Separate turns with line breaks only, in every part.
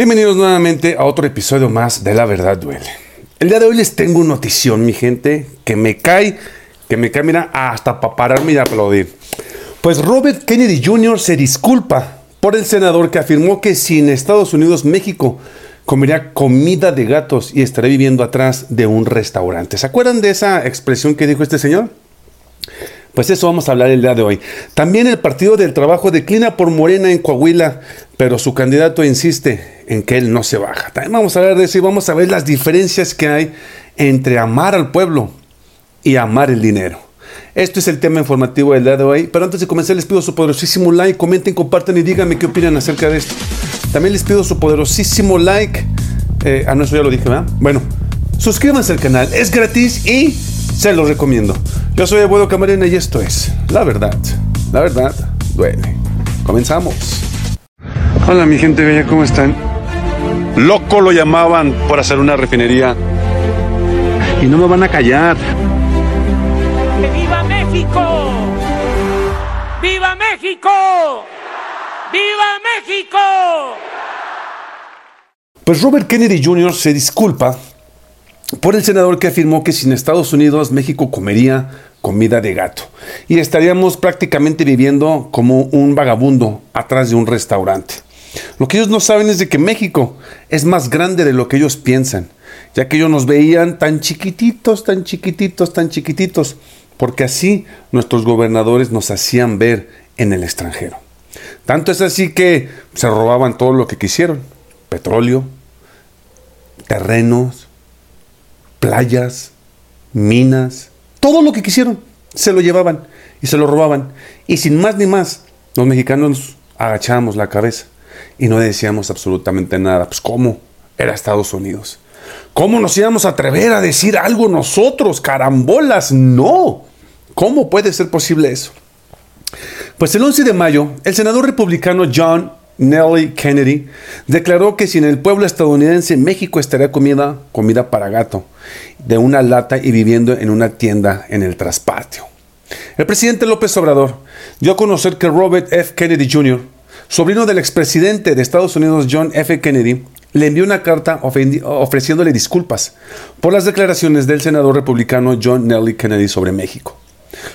Bienvenidos nuevamente a otro episodio más de La Verdad Duele. El día de hoy les tengo una notición, mi gente, que me cae, que me cae, mira, hasta para pararme y aplaudir. Pues Robert Kennedy Jr. se disculpa por el senador que afirmó que si en Estados Unidos México comería comida de gatos y estaría viviendo atrás de un restaurante. ¿Se acuerdan de esa expresión que dijo este señor? Pues eso vamos a hablar el día de hoy. También el Partido del Trabajo declina por Morena en Coahuila, pero su candidato insiste en que él no se baja. También vamos a hablar de eso y vamos a ver las diferencias que hay entre amar al pueblo y amar el dinero. Esto es el tema informativo del día de hoy, pero antes de comenzar les pido su poderosísimo like, comenten, compartan y díganme qué opinan acerca de esto. También les pido su poderosísimo like. Eh, ah, no, eso ya lo dije, ¿verdad? Bueno, suscríbanse al canal, es gratis y se los recomiendo. Yo soy Abuelo Camarena y esto es La Verdad. La Verdad duele. Comenzamos. Hola mi gente bella, ¿cómo están? Loco lo llamaban por hacer una refinería. Y no me van a callar.
¡Viva México! ¡Viva México! ¡Viva México!
Pues Robert Kennedy Jr. se disculpa por el senador que afirmó que sin Estados Unidos México comería comida de gato y estaríamos prácticamente viviendo como un vagabundo atrás de un restaurante. Lo que ellos no saben es de que México es más grande de lo que ellos piensan, ya que ellos nos veían tan chiquititos, tan chiquititos, tan chiquititos, porque así nuestros gobernadores nos hacían ver en el extranjero. Tanto es así que se robaban todo lo que quisieron, petróleo, terrenos, playas, minas, todo lo que quisieron, se lo llevaban y se lo robaban. Y sin más ni más, los mexicanos agachábamos la cabeza y no decíamos absolutamente nada. Pues ¿cómo? Era Estados Unidos. ¿Cómo nos íbamos a atrever a decir algo nosotros? Carambolas, no. ¿Cómo puede ser posible eso? Pues el 11 de mayo, el senador republicano John Nelly Kennedy declaró que si en el pueblo estadounidense México estaría comida, comida para gato, de una lata y viviendo en una tienda en el traspatio. El presidente López Obrador dio a conocer que Robert F. Kennedy Jr., sobrino del expresidente de Estados Unidos John F. Kennedy, le envió una carta ofreciéndole disculpas por las declaraciones del senador republicano John Nelly Kennedy sobre México.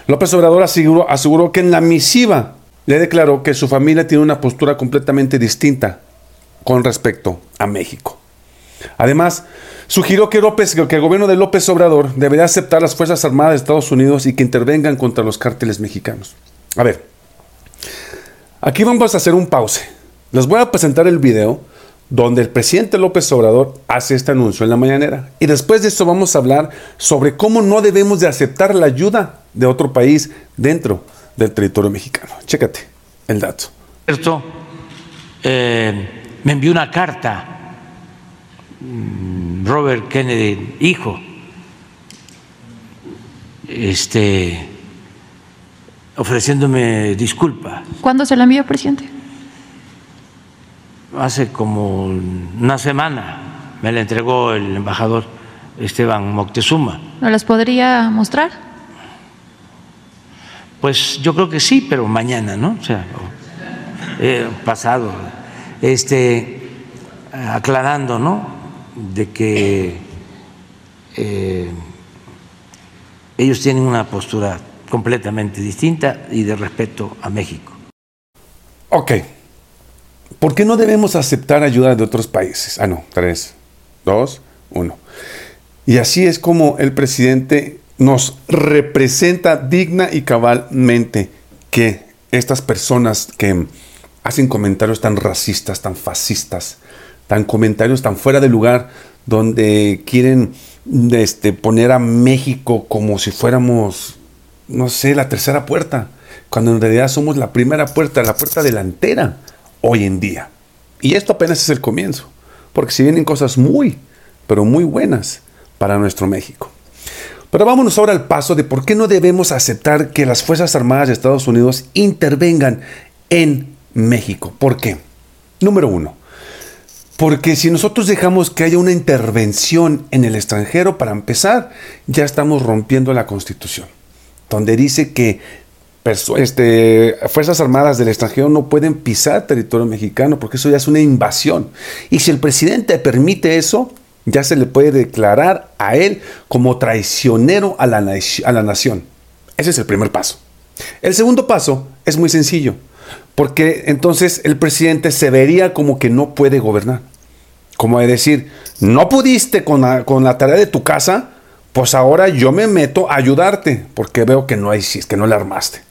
López Obrador aseguró, aseguró que en la misiva le declaró que su familia tiene una postura completamente distinta con respecto a México. Además, sugirió que, López, que el gobierno de López Obrador debería aceptar las Fuerzas Armadas de Estados Unidos y que intervengan contra los cárteles mexicanos. A ver, aquí vamos a hacer un pause. Les voy a presentar el video donde el presidente López Obrador hace este anuncio en la mañanera. Y después de eso vamos a hablar sobre cómo no debemos de aceptar la ayuda de otro país dentro del territorio mexicano. Chécate el dato.
Esto eh, me envió una carta mm, Robert Kennedy, hijo, este, ofreciéndome disculpas.
¿Cuándo se la envió, presidente?
Hace como una semana me la entregó el embajador Esteban Moctezuma.
¿No las podría mostrar?
Pues yo creo que sí, pero mañana, ¿no? O sea, eh, pasado, este, aclarando, ¿no? De que eh, ellos tienen una postura completamente distinta y de respeto a México.
Ok. ¿Por qué no debemos aceptar ayuda de otros países? Ah, no, tres, dos, uno. Y así es como el presidente nos representa digna y cabalmente que estas personas que hacen comentarios tan racistas, tan fascistas, tan comentarios tan fuera de lugar, donde quieren este, poner a México como si fuéramos, no sé, la tercera puerta, cuando en realidad somos la primera puerta, la puerta delantera hoy en día. Y esto apenas es el comienzo, porque si vienen cosas muy, pero muy buenas para nuestro México. Pero vámonos ahora al paso de por qué no debemos aceptar que las Fuerzas Armadas de Estados Unidos intervengan en México. ¿Por qué? Número uno, porque si nosotros dejamos que haya una intervención en el extranjero, para empezar, ya estamos rompiendo la Constitución, donde dice que este, Fuerzas Armadas del extranjero no pueden pisar territorio mexicano porque eso ya es una invasión. Y si el presidente permite eso, ya se le puede declarar a él como traicionero a la, a la nación. Ese es el primer paso. El segundo paso es muy sencillo, porque entonces el presidente se vería como que no puede gobernar. Como de decir, no pudiste con la, con la tarea de tu casa, pues ahora yo me meto a ayudarte, porque veo que no hay, que no la armaste.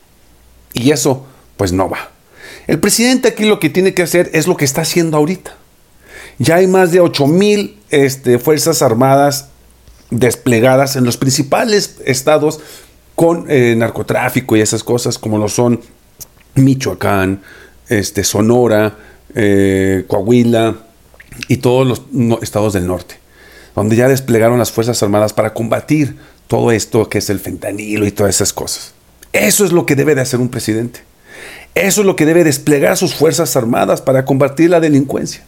Y eso, pues no va. El presidente aquí lo que tiene que hacer es lo que está haciendo ahorita. Ya hay más de 8 mil este, Fuerzas Armadas desplegadas en los principales estados con eh, narcotráfico y esas cosas, como lo son Michoacán, este, Sonora, eh, Coahuila y todos los estados del norte, donde ya desplegaron las Fuerzas Armadas para combatir todo esto que es el fentanilo y todas esas cosas. Eso es lo que debe de hacer un presidente. Eso es lo que debe desplegar sus Fuerzas Armadas para combatir la delincuencia.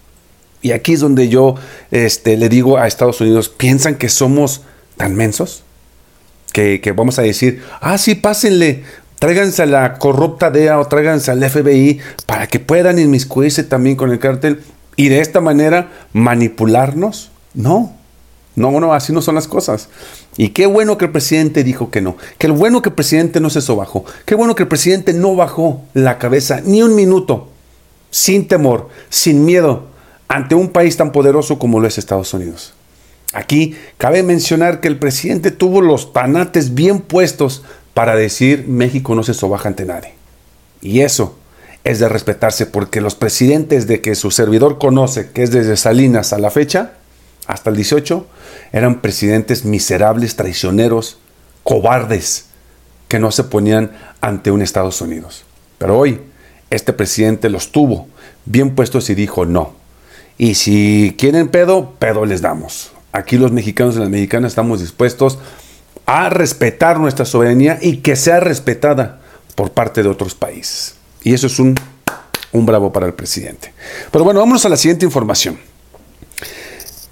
Y aquí es donde yo este, le digo a Estados Unidos, ¿piensan que somos tan mensos? Que, que vamos a decir, ah, sí, pásenle, tráiganse a la corrupta DEA o tráiganse al FBI para que puedan inmiscuirse también con el cártel y de esta manera manipularnos. No, no, no, así no son las cosas. Y qué bueno que el presidente dijo que no. Qué bueno que el presidente no se sobajó. Qué bueno que el presidente no bajó la cabeza ni un minuto, sin temor, sin miedo, ante un país tan poderoso como lo es Estados Unidos. Aquí cabe mencionar que el presidente tuvo los tanates bien puestos para decir México no se sobaja ante nadie. Y eso es de respetarse porque los presidentes de que su servidor conoce, que es desde Salinas a la fecha, hasta el 18, eran presidentes miserables, traicioneros, cobardes, que no se ponían ante un Estados Unidos. Pero hoy este presidente los tuvo bien puestos y dijo no. Y si quieren pedo, pedo les damos. Aquí los mexicanos y las mexicanas estamos dispuestos a respetar nuestra soberanía y que sea respetada por parte de otros países. Y eso es un, un bravo para el presidente. Pero bueno, vámonos a la siguiente información.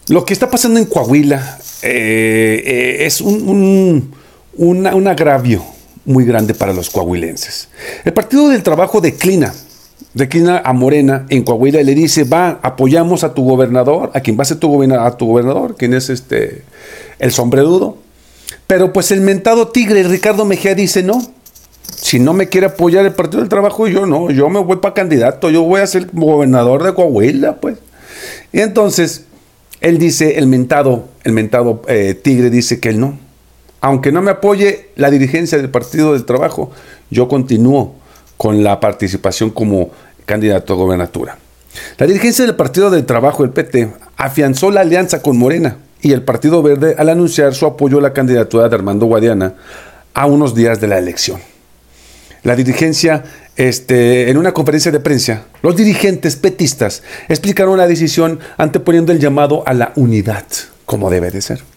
Lo que está pasando en Coahuila eh, eh, es un, un, un agravio muy grande para los coahuilenses. El Partido del Trabajo declina, declina a Morena en Coahuila y le dice, va, apoyamos a tu gobernador, a quien va a ser tu, a tu gobernador, quien es este, el sombrerudo. Pero pues el mentado tigre Ricardo Mejía dice, no, si no me quiere apoyar el Partido del Trabajo, yo no, yo me voy para candidato, yo voy a ser gobernador de Coahuila, pues. Y entonces, él dice, el mentado, el mentado eh, tigre dice que él no. Aunque no me apoye la dirigencia del Partido del Trabajo, yo continúo con la participación como candidato a gobernatura. La dirigencia del Partido del Trabajo, el PT, afianzó la alianza con Morena y el Partido Verde al anunciar su apoyo a la candidatura de Armando Guadiana a unos días de la elección. La dirigencia, este, en una conferencia de prensa, los dirigentes petistas explicaron la decisión anteponiendo el llamado a la unidad, como debe de ser.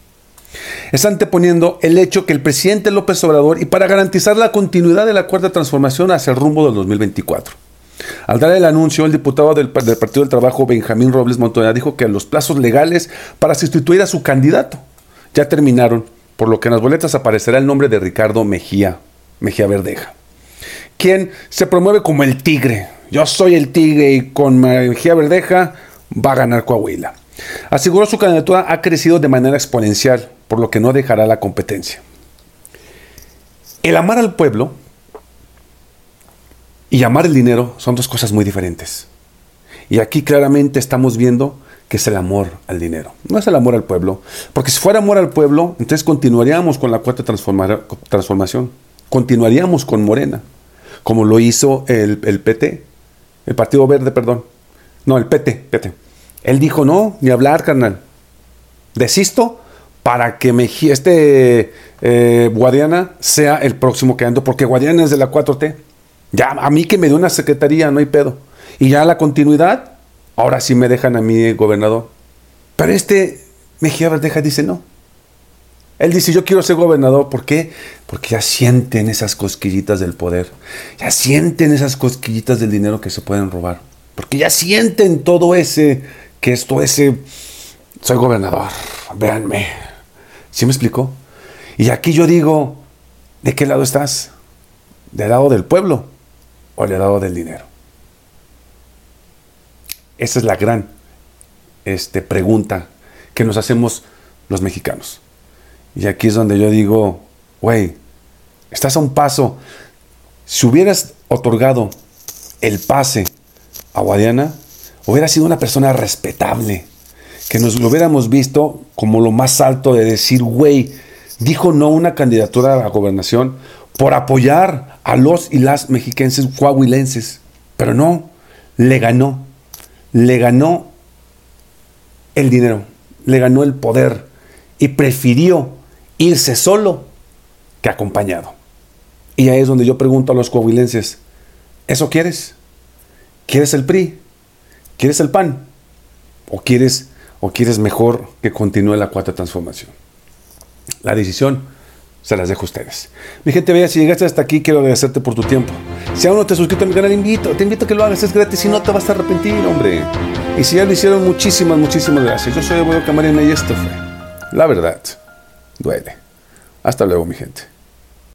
Está anteponiendo el hecho que el presidente López Obrador, y para garantizar la continuidad de la cuarta transformación hacia el rumbo del 2024. Al dar el anuncio, el diputado del, del Partido del Trabajo, Benjamín Robles Montoya, dijo que los plazos legales para sustituir a su candidato ya terminaron, por lo que en las boletas aparecerá el nombre de Ricardo Mejía, Mejía Verdeja quien se promueve como el tigre. Yo soy el tigre y con Mejía Verdeja va a ganar Coahuila. Aseguró su candidatura ha crecido de manera exponencial, por lo que no dejará la competencia. El amar al pueblo y amar el dinero son dos cosas muy diferentes. Y aquí claramente estamos viendo que es el amor al dinero. No es el amor al pueblo. Porque si fuera amor al pueblo, entonces continuaríamos con la cuarta transforma- transformación. Continuaríamos con Morena como lo hizo el, el PT, el Partido Verde, perdón. No, el PT, PT. Él dijo, no, ni hablar, carnal. Desisto para que Mejía, este eh, Guadiana sea el próximo que ando, porque Guadiana es de la 4T. Ya, a mí que me dé una secretaría, no hay pedo. Y ya la continuidad, ahora sí me dejan a mí gobernador. Pero este Mejía Verdeja dice no. Él dice, yo quiero ser gobernador. ¿Por qué? Porque ya sienten esas cosquillitas del poder. Ya sienten esas cosquillitas del dinero que se pueden robar. Porque ya sienten todo ese, que esto ese, soy gobernador, véanme. ¿Sí me explicó? Y aquí yo digo, ¿de qué lado estás? ¿Del lado del pueblo o del lado del dinero? Esa es la gran este, pregunta que nos hacemos los mexicanos. Y aquí es donde yo digo, güey, estás a un paso. Si hubieras otorgado el pase a Guadiana, hubiera sido una persona respetable, que nos lo hubiéramos visto como lo más alto de decir, güey, dijo no una candidatura a la gobernación por apoyar a los y las mexiquenses coahuilenses, pero no, le ganó, le ganó el dinero, le ganó el poder y prefirió irse solo que acompañado. Y ahí es donde yo pregunto a los coahuilenses, ¿eso quieres? ¿Quieres el PRI? ¿Quieres el PAN? ¿O quieres, o quieres mejor que continúe la cuarta transformación? La decisión se las dejo a ustedes. Mi gente bella, si llegaste hasta aquí, quiero agradecerte por tu tiempo. Si aún no te has suscrito a mi canal, invito, te invito a que lo hagas, es gratis y no te vas a arrepentir, hombre. Y si ya lo hicieron, muchísimas, muchísimas gracias. Yo soy Abuelo Camarena y esto fue La Verdad. Duele. Hasta luego, mi gente.